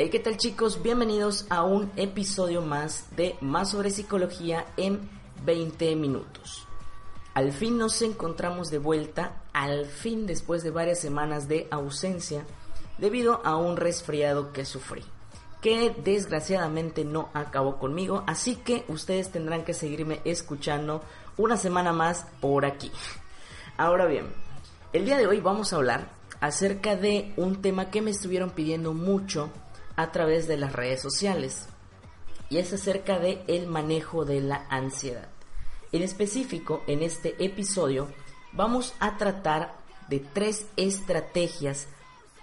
Hey, ¿qué tal chicos? Bienvenidos a un episodio más de Más sobre psicología en 20 minutos. Al fin nos encontramos de vuelta, al fin después de varias semanas de ausencia, debido a un resfriado que sufrí, que desgraciadamente no acabó conmigo, así que ustedes tendrán que seguirme escuchando una semana más por aquí. Ahora bien, el día de hoy vamos a hablar acerca de un tema que me estuvieron pidiendo mucho a través de las redes sociales y es acerca de el manejo de la ansiedad. En específico, en este episodio vamos a tratar de tres estrategias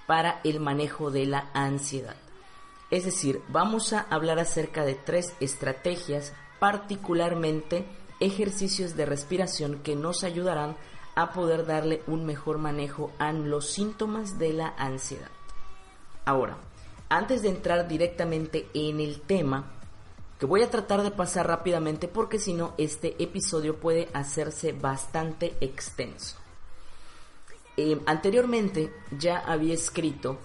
para el manejo de la ansiedad. Es decir, vamos a hablar acerca de tres estrategias, particularmente ejercicios de respiración que nos ayudarán a poder darle un mejor manejo a los síntomas de la ansiedad. Ahora, antes de entrar directamente en el tema, que voy a tratar de pasar rápidamente porque si no este episodio puede hacerse bastante extenso. Eh, anteriormente ya había escrito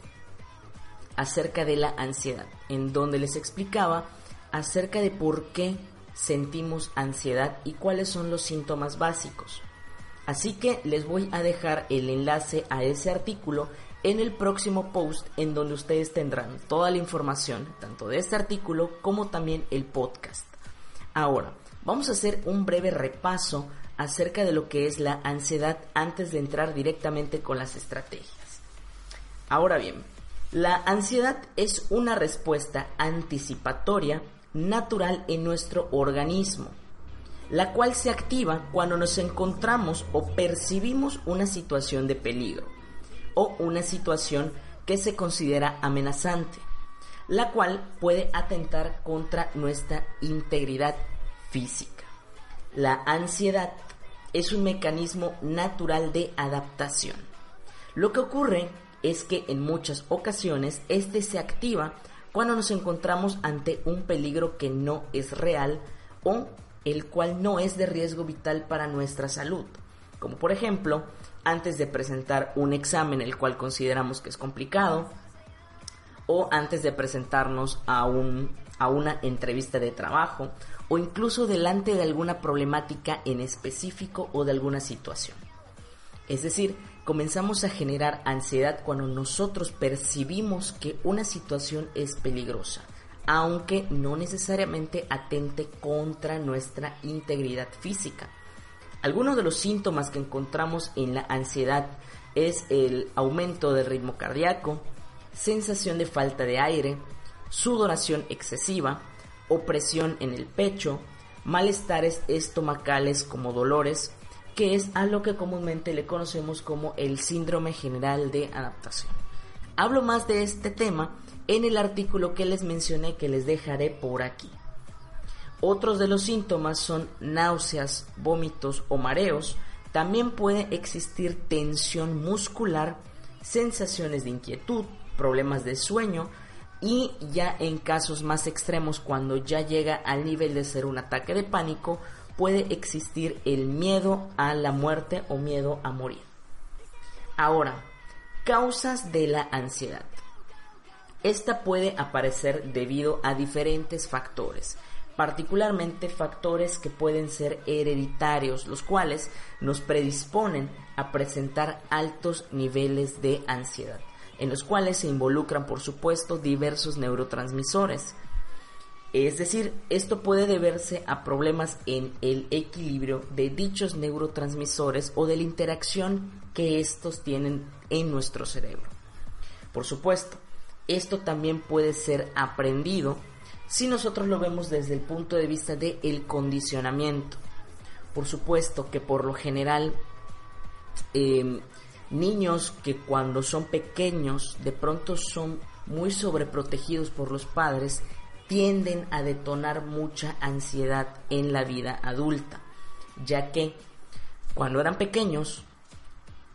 acerca de la ansiedad, en donde les explicaba acerca de por qué sentimos ansiedad y cuáles son los síntomas básicos. Así que les voy a dejar el enlace a ese artículo en el próximo post en donde ustedes tendrán toda la información, tanto de este artículo como también el podcast. Ahora, vamos a hacer un breve repaso acerca de lo que es la ansiedad antes de entrar directamente con las estrategias. Ahora bien, la ansiedad es una respuesta anticipatoria natural en nuestro organismo, la cual se activa cuando nos encontramos o percibimos una situación de peligro o una situación que se considera amenazante, la cual puede atentar contra nuestra integridad física. La ansiedad es un mecanismo natural de adaptación. Lo que ocurre es que en muchas ocasiones este se activa cuando nos encontramos ante un peligro que no es real o el cual no es de riesgo vital para nuestra salud, como por ejemplo antes de presentar un examen el cual consideramos que es complicado o antes de presentarnos a, un, a una entrevista de trabajo o incluso delante de alguna problemática en específico o de alguna situación. Es decir, comenzamos a generar ansiedad cuando nosotros percibimos que una situación es peligrosa, aunque no necesariamente atente contra nuestra integridad física. Algunos de los síntomas que encontramos en la ansiedad es el aumento del ritmo cardíaco, sensación de falta de aire, sudoración excesiva, opresión en el pecho, malestares estomacales como dolores, que es a lo que comúnmente le conocemos como el síndrome general de adaptación. Hablo más de este tema en el artículo que les mencioné que les dejaré por aquí. Otros de los síntomas son náuseas, vómitos o mareos. También puede existir tensión muscular, sensaciones de inquietud, problemas de sueño y ya en casos más extremos cuando ya llega al nivel de ser un ataque de pánico puede existir el miedo a la muerte o miedo a morir. Ahora, causas de la ansiedad. Esta puede aparecer debido a diferentes factores particularmente factores que pueden ser hereditarios, los cuales nos predisponen a presentar altos niveles de ansiedad, en los cuales se involucran, por supuesto, diversos neurotransmisores. Es decir, esto puede deberse a problemas en el equilibrio de dichos neurotransmisores o de la interacción que estos tienen en nuestro cerebro. Por supuesto, esto también puede ser aprendido si nosotros lo vemos desde el punto de vista del el condicionamiento. Por supuesto que por lo general em, niños que cuando son pequeños de pronto son muy sobreprotegidos por los padres tienden a detonar mucha ansiedad en la vida adulta, ya que cuando eran pequeños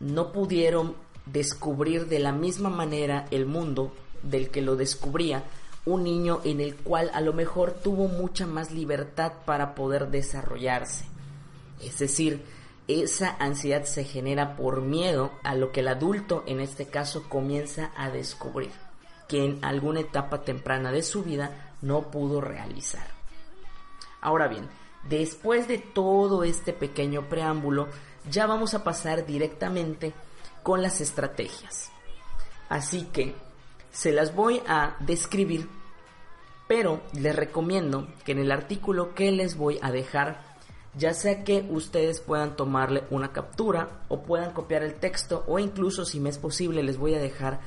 no pudieron descubrir de la misma manera el mundo del que lo descubría un niño en el cual a lo mejor tuvo mucha más libertad para poder desarrollarse. Es decir, esa ansiedad se genera por miedo a lo que el adulto en este caso comienza a descubrir, que en alguna etapa temprana de su vida no pudo realizar. Ahora bien, después de todo este pequeño preámbulo, ya vamos a pasar directamente con las estrategias. Así que se las voy a describir, pero les recomiendo que en el artículo que les voy a dejar, ya sea que ustedes puedan tomarle una captura o puedan copiar el texto o incluso si me es posible les voy a dejar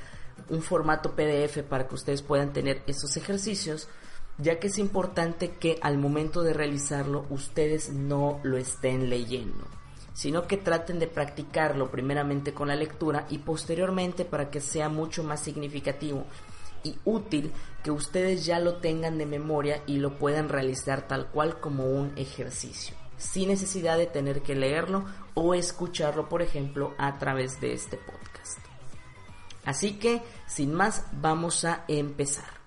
un formato PDF para que ustedes puedan tener esos ejercicios, ya que es importante que al momento de realizarlo ustedes no lo estén leyendo sino que traten de practicarlo primeramente con la lectura y posteriormente para que sea mucho más significativo y útil que ustedes ya lo tengan de memoria y lo puedan realizar tal cual como un ejercicio, sin necesidad de tener que leerlo o escucharlo, por ejemplo, a través de este podcast. Así que, sin más, vamos a empezar.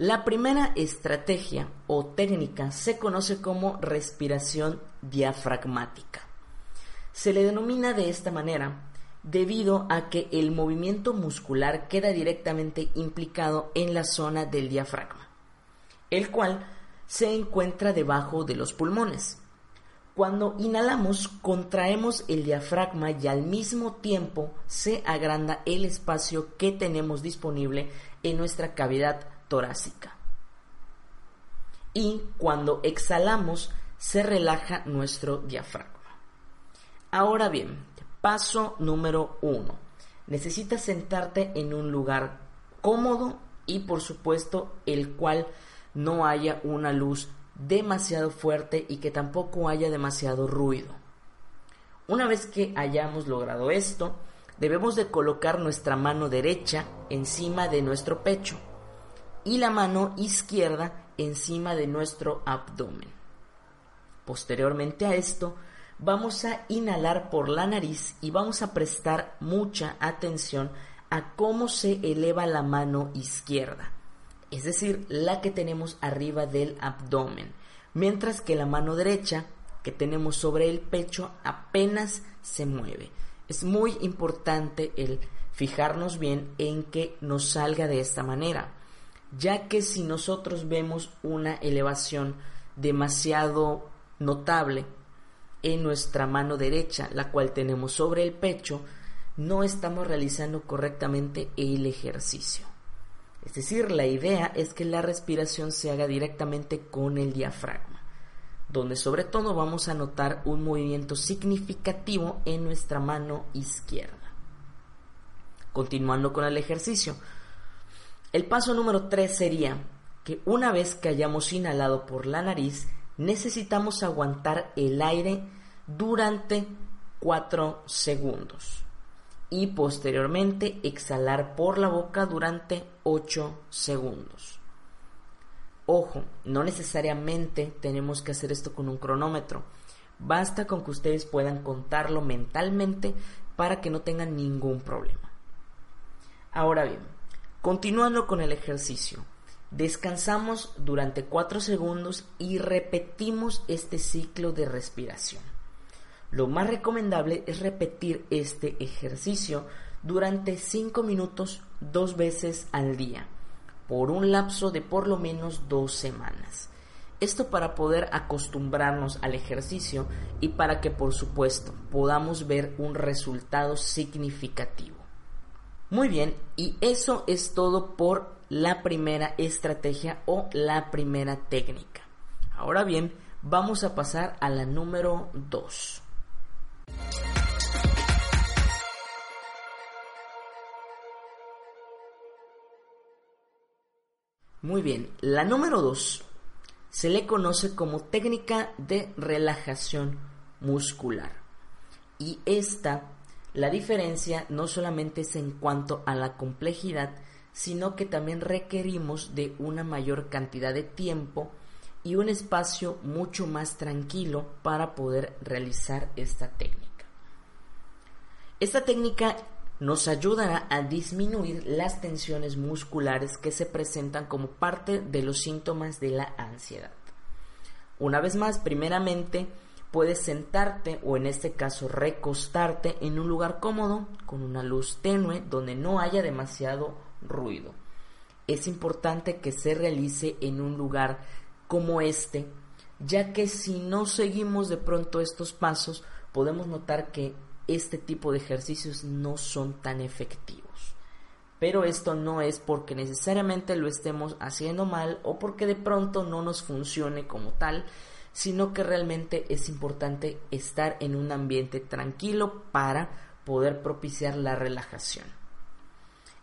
La primera estrategia o técnica se conoce como respiración diafragmática. Se le denomina de esta manera debido a que el movimiento muscular queda directamente implicado en la zona del diafragma, el cual se encuentra debajo de los pulmones. Cuando inhalamos, contraemos el diafragma y al mismo tiempo se agranda el espacio que tenemos disponible en nuestra cavidad torácica. Y cuando exhalamos se relaja nuestro diafragma. Ahora bien, paso número uno. Necesitas sentarte en un lugar cómodo y por supuesto el cual no haya una luz demasiado fuerte y que tampoco haya demasiado ruido. Una vez que hayamos logrado esto, debemos de colocar nuestra mano derecha encima de nuestro pecho y la mano izquierda encima de nuestro abdomen. Posteriormente a esto, vamos a inhalar por la nariz y vamos a prestar mucha atención a cómo se eleva la mano izquierda, es decir, la que tenemos arriba del abdomen, mientras que la mano derecha que tenemos sobre el pecho apenas se mueve. Es muy importante el fijarnos bien en que nos salga de esta manera ya que si nosotros vemos una elevación demasiado notable en nuestra mano derecha, la cual tenemos sobre el pecho, no estamos realizando correctamente el ejercicio. Es decir, la idea es que la respiración se haga directamente con el diafragma, donde sobre todo vamos a notar un movimiento significativo en nuestra mano izquierda. Continuando con el ejercicio, el paso número 3 sería que una vez que hayamos inhalado por la nariz, necesitamos aguantar el aire durante 4 segundos y posteriormente exhalar por la boca durante 8 segundos. Ojo, no necesariamente tenemos que hacer esto con un cronómetro. Basta con que ustedes puedan contarlo mentalmente para que no tengan ningún problema. Ahora bien, Continuando con el ejercicio, descansamos durante 4 segundos y repetimos este ciclo de respiración. Lo más recomendable es repetir este ejercicio durante 5 minutos dos veces al día, por un lapso de por lo menos dos semanas. Esto para poder acostumbrarnos al ejercicio y para que por supuesto podamos ver un resultado significativo. Muy bien, y eso es todo por la primera estrategia o la primera técnica. Ahora bien, vamos a pasar a la número 2. Muy bien, la número 2 se le conoce como técnica de relajación muscular. Y esta, la diferencia no solamente es en cuanto a la complejidad, sino que también requerimos de una mayor cantidad de tiempo y un espacio mucho más tranquilo para poder realizar esta técnica. Esta técnica nos ayudará a disminuir las tensiones musculares que se presentan como parte de los síntomas de la ansiedad. Una vez más, primeramente, puedes sentarte o en este caso recostarte en un lugar cómodo con una luz tenue donde no haya demasiado ruido. Es importante que se realice en un lugar como este, ya que si no seguimos de pronto estos pasos, podemos notar que este tipo de ejercicios no son tan efectivos. Pero esto no es porque necesariamente lo estemos haciendo mal o porque de pronto no nos funcione como tal, sino que realmente es importante estar en un ambiente tranquilo para poder propiciar la relajación.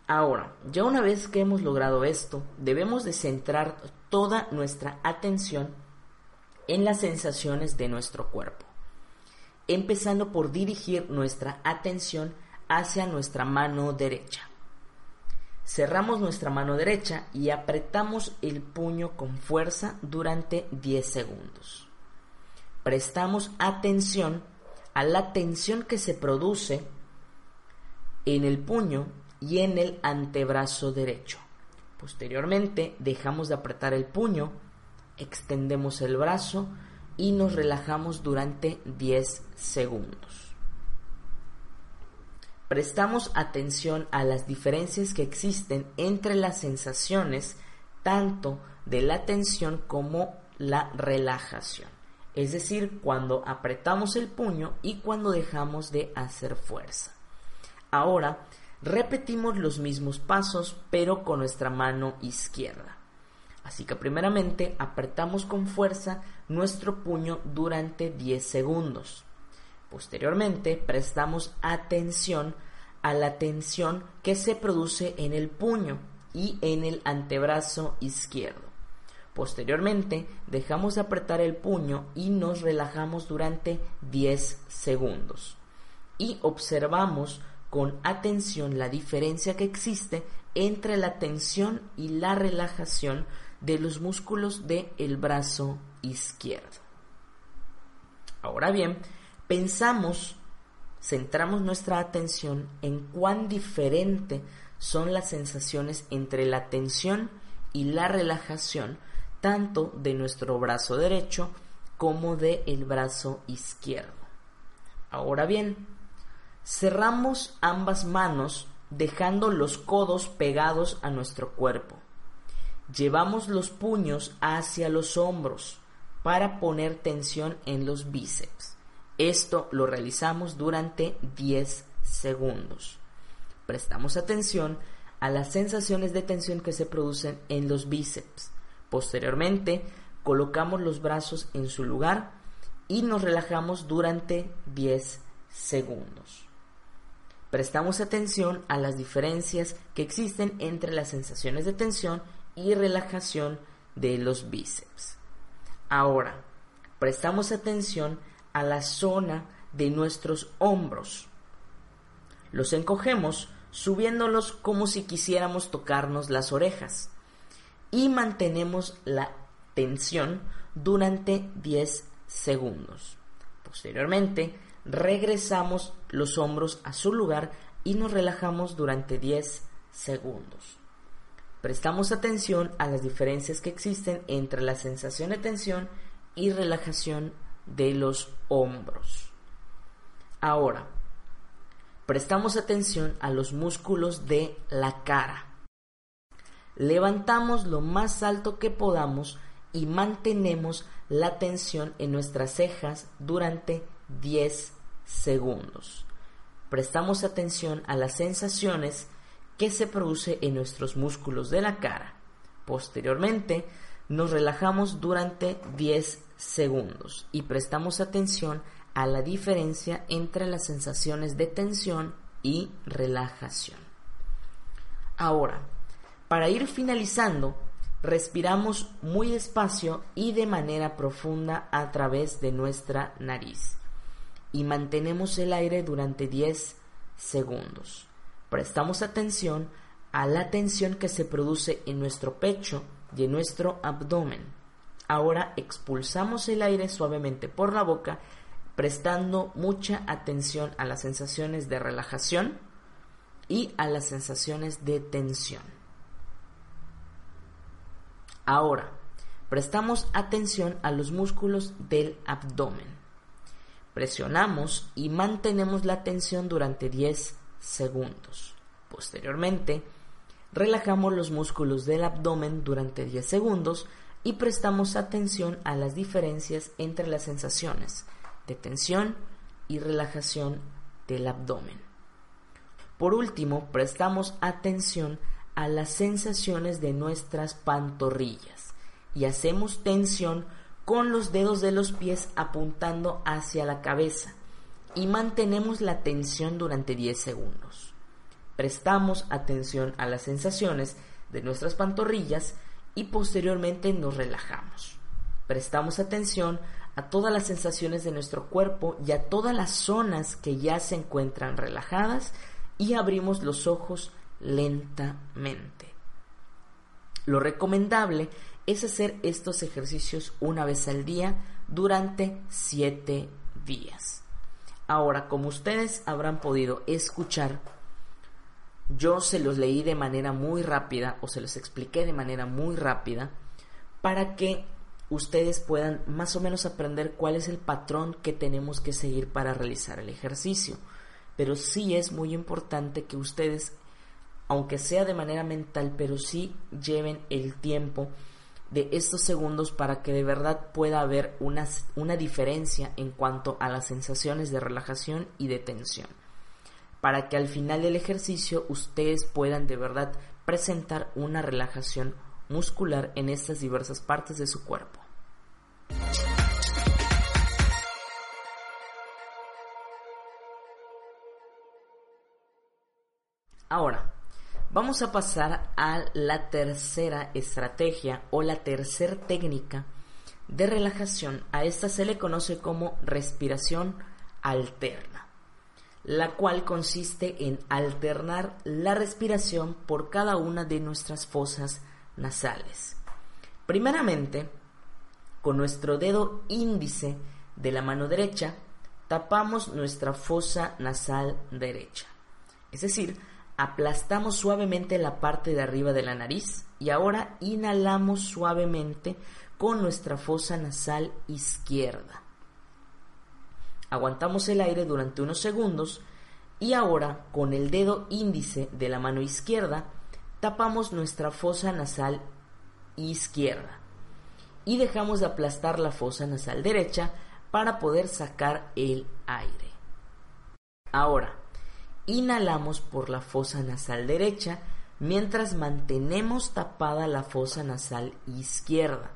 Ahora, ya una vez que hemos logrado esto, debemos de centrar toda nuestra atención en las sensaciones de nuestro cuerpo empezando por dirigir nuestra atención hacia nuestra mano derecha. Cerramos nuestra mano derecha y apretamos el puño con fuerza durante 10 segundos. Prestamos atención a la tensión que se produce en el puño y en el antebrazo derecho. Posteriormente dejamos de apretar el puño, extendemos el brazo y nos relajamos durante 10 segundos. Prestamos atención a las diferencias que existen entre las sensaciones tanto de la tensión como la relajación. Es decir, cuando apretamos el puño y cuando dejamos de hacer fuerza. Ahora, repetimos los mismos pasos pero con nuestra mano izquierda. Así que primeramente apretamos con fuerza nuestro puño durante 10 segundos. Posteriormente prestamos atención a la tensión que se produce en el puño y en el antebrazo izquierdo. Posteriormente dejamos de apretar el puño y nos relajamos durante 10 segundos. Y observamos con atención la diferencia que existe entre la tensión y la relajación de los músculos del el brazo izquierdo. Ahora bien, pensamos, centramos nuestra atención en cuán diferente son las sensaciones entre la tensión y la relajación, tanto de nuestro brazo derecho como de el brazo izquierdo. Ahora bien, cerramos ambas manos dejando los codos pegados a nuestro cuerpo. Llevamos los puños hacia los hombros para poner tensión en los bíceps. Esto lo realizamos durante 10 segundos. Prestamos atención a las sensaciones de tensión que se producen en los bíceps. Posteriormente, colocamos los brazos en su lugar y nos relajamos durante 10 segundos. Prestamos atención a las diferencias que existen entre las sensaciones de tensión y relajación de los bíceps. Ahora, prestamos atención a la zona de nuestros hombros. Los encogemos subiéndolos como si quisiéramos tocarnos las orejas y mantenemos la tensión durante 10 segundos. Posteriormente, regresamos los hombros a su lugar y nos relajamos durante 10 segundos. Prestamos atención a las diferencias que existen entre la sensación de tensión y relajación de los hombros. Ahora, prestamos atención a los músculos de la cara. Levantamos lo más alto que podamos y mantenemos la tensión en nuestras cejas durante 10 segundos. Prestamos atención a las sensaciones que se produce en nuestros músculos de la cara. Posteriormente, nos relajamos durante 10 segundos y prestamos atención a la diferencia entre las sensaciones de tensión y relajación. Ahora, para ir finalizando, respiramos muy despacio y de manera profunda a través de nuestra nariz y mantenemos el aire durante 10 segundos. Prestamos atención a la tensión que se produce en nuestro pecho y en nuestro abdomen. Ahora expulsamos el aire suavemente por la boca, prestando mucha atención a las sensaciones de relajación y a las sensaciones de tensión. Ahora, prestamos atención a los músculos del abdomen. Presionamos y mantenemos la tensión durante 10 segundos. Posteriormente, relajamos los músculos del abdomen durante 10 segundos y prestamos atención a las diferencias entre las sensaciones de tensión y relajación del abdomen. Por último, prestamos atención a las sensaciones de nuestras pantorrillas y hacemos tensión con los dedos de los pies apuntando hacia la cabeza y mantenemos la tensión durante 10 segundos. Prestamos atención a las sensaciones de nuestras pantorrillas y posteriormente nos relajamos. Prestamos atención a todas las sensaciones de nuestro cuerpo y a todas las zonas que ya se encuentran relajadas y abrimos los ojos lentamente. Lo recomendable es hacer estos ejercicios una vez al día durante 7 días. Ahora, como ustedes habrán podido escuchar, yo se los leí de manera muy rápida o se los expliqué de manera muy rápida para que ustedes puedan más o menos aprender cuál es el patrón que tenemos que seguir para realizar el ejercicio. Pero sí es muy importante que ustedes, aunque sea de manera mental, pero sí lleven el tiempo de estos segundos para que de verdad pueda haber una, una diferencia en cuanto a las sensaciones de relajación y de tensión. Para que al final del ejercicio ustedes puedan de verdad presentar una relajación muscular en estas diversas partes de su cuerpo. Ahora, Vamos a pasar a la tercera estrategia o la tercera técnica de relajación. A esta se le conoce como respiración alterna, la cual consiste en alternar la respiración por cada una de nuestras fosas nasales. Primeramente, con nuestro dedo índice de la mano derecha, tapamos nuestra fosa nasal derecha. Es decir, aplastamos suavemente la parte de arriba de la nariz y ahora inhalamos suavemente con nuestra fosa nasal izquierda. Aguantamos el aire durante unos segundos y ahora con el dedo índice de la mano izquierda tapamos nuestra fosa nasal izquierda y dejamos de aplastar la fosa nasal derecha para poder sacar el aire. Ahora, Inhalamos por la fosa nasal derecha mientras mantenemos tapada la fosa nasal izquierda.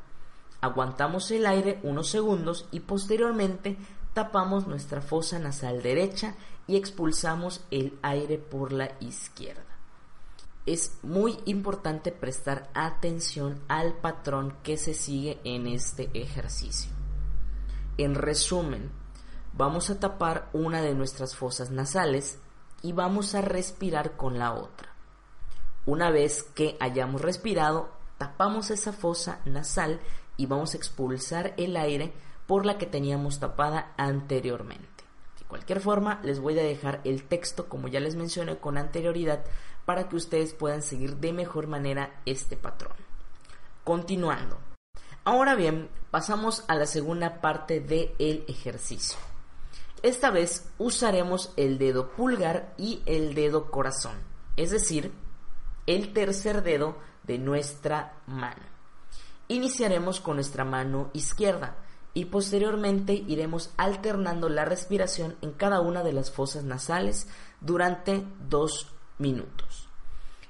Aguantamos el aire unos segundos y posteriormente tapamos nuestra fosa nasal derecha y expulsamos el aire por la izquierda. Es muy importante prestar atención al patrón que se sigue en este ejercicio. En resumen, vamos a tapar una de nuestras fosas nasales y vamos a respirar con la otra. Una vez que hayamos respirado, tapamos esa fosa nasal y vamos a expulsar el aire por la que teníamos tapada anteriormente. De cualquier forma, les voy a dejar el texto, como ya les mencioné con anterioridad, para que ustedes puedan seguir de mejor manera este patrón. Continuando. Ahora bien, pasamos a la segunda parte del ejercicio. Esta vez usaremos el dedo pulgar y el dedo corazón, es decir, el tercer dedo de nuestra mano. Iniciaremos con nuestra mano izquierda y posteriormente iremos alternando la respiración en cada una de las fosas nasales durante dos minutos.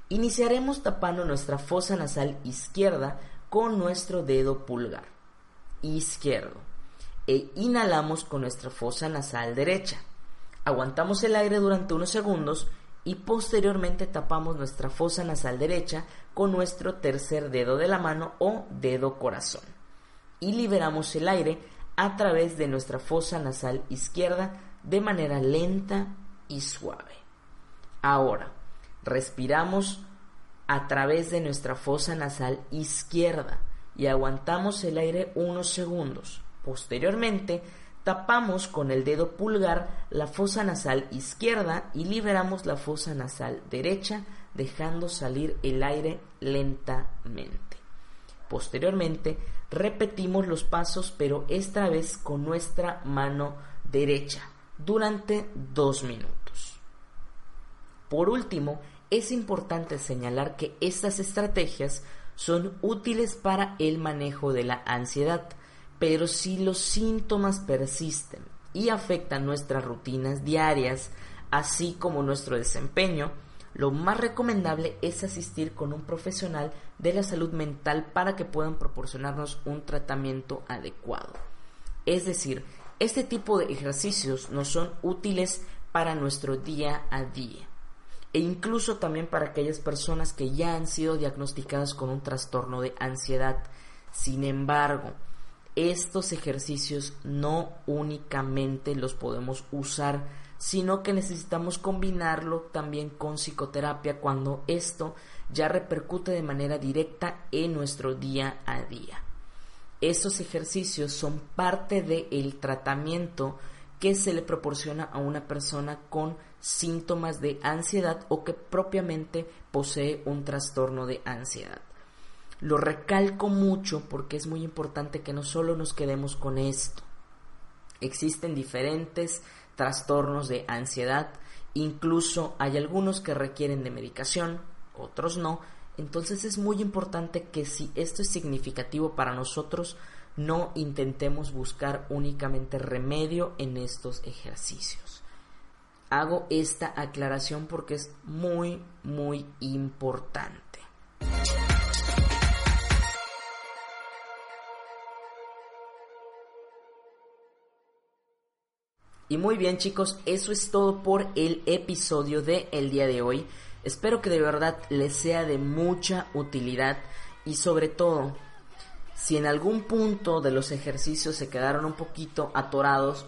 Iniciaremos tapando nuestra fosa nasal izquierda con nuestro dedo pulgar izquierdo e inhalamos con nuestra fosa nasal derecha. Aguantamos el aire durante unos segundos y posteriormente tapamos nuestra fosa nasal derecha con nuestro tercer dedo de la mano o dedo corazón y liberamos el aire a través de nuestra fosa nasal izquierda de manera lenta y suave. Ahora, respiramos a través de nuestra fosa nasal izquierda y aguantamos el aire unos segundos. Posteriormente, tapamos con el dedo pulgar la fosa nasal izquierda y liberamos la fosa nasal derecha, dejando salir el aire lentamente. Posteriormente, repetimos los pasos, pero esta vez con nuestra mano derecha, durante dos minutos. Por último, es importante señalar que estas estrategias son útiles para el manejo de la ansiedad, pero si los síntomas persisten y afectan nuestras rutinas diarias, así como nuestro desempeño, lo más recomendable es asistir con un profesional de la salud mental para que puedan proporcionarnos un tratamiento adecuado. Es decir, este tipo de ejercicios nos son útiles para nuestro día a día e incluso también para aquellas personas que ya han sido diagnosticadas con un trastorno de ansiedad. Sin embargo, estos ejercicios no únicamente los podemos usar sino que necesitamos combinarlo también con psicoterapia cuando esto ya repercute de manera directa en nuestro día a día. Estos ejercicios son parte del tratamiento que se le proporciona a una persona con síntomas de ansiedad o que propiamente posee un trastorno de ansiedad. Lo recalco mucho porque es muy importante que no solo nos quedemos con esto. Existen diferentes trastornos de ansiedad, incluso hay algunos que requieren de medicación, otros no, entonces es muy importante que si esto es significativo para nosotros, no intentemos buscar únicamente remedio en estos ejercicios. Hago esta aclaración porque es muy, muy importante. Y muy bien chicos, eso es todo por el episodio de el día de hoy. Espero que de verdad les sea de mucha utilidad y sobre todo, si en algún punto de los ejercicios se quedaron un poquito atorados,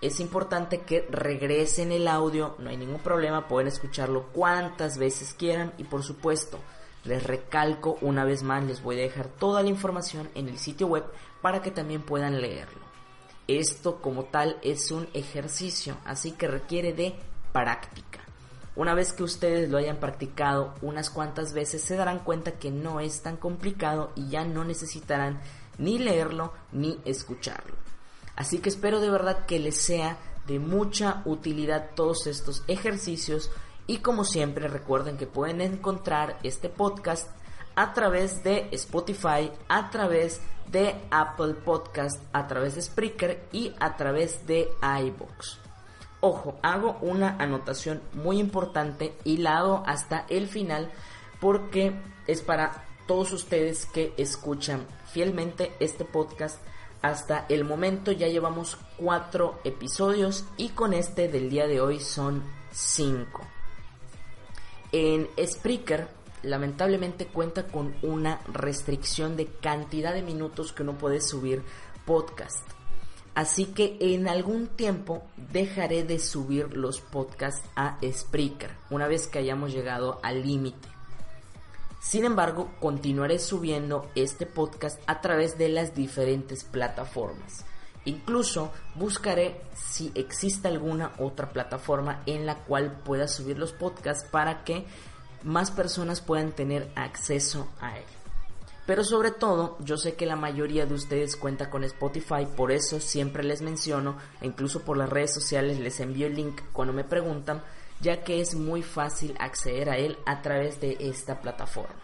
es importante que regresen el audio, no hay ningún problema, pueden escucharlo cuantas veces quieran y por supuesto, les recalco una vez más, les voy a dejar toda la información en el sitio web para que también puedan leerlo. Esto como tal es un ejercicio, así que requiere de práctica. Una vez que ustedes lo hayan practicado unas cuantas veces se darán cuenta que no es tan complicado y ya no necesitarán ni leerlo ni escucharlo. Así que espero de verdad que les sea de mucha utilidad todos estos ejercicios y como siempre recuerden que pueden encontrar este podcast a través de Spotify, a través de Apple Podcast, a través de Spreaker y a través de iBox. Ojo, hago una anotación muy importante y la hago hasta el final porque es para todos ustedes que escuchan fielmente este podcast. Hasta el momento ya llevamos cuatro episodios y con este del día de hoy son cinco. En Spreaker lamentablemente cuenta con una restricción de cantidad de minutos que uno puede subir podcast. Así que en algún tiempo dejaré de subir los podcasts a Spreaker, una vez que hayamos llegado al límite. Sin embargo, continuaré subiendo este podcast a través de las diferentes plataformas. Incluso buscaré si existe alguna otra plataforma en la cual pueda subir los podcasts para que más personas puedan tener acceso a él. Pero sobre todo, yo sé que la mayoría de ustedes cuenta con Spotify, por eso siempre les menciono, e incluso por las redes sociales les envío el link cuando me preguntan, ya que es muy fácil acceder a él a través de esta plataforma.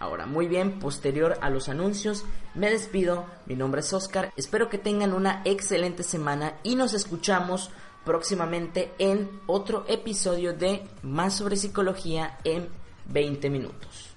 Ahora, muy bien, posterior a los anuncios, me despido, mi nombre es Oscar, espero que tengan una excelente semana y nos escuchamos próximamente en otro episodio de Más sobre psicología en 20 minutos.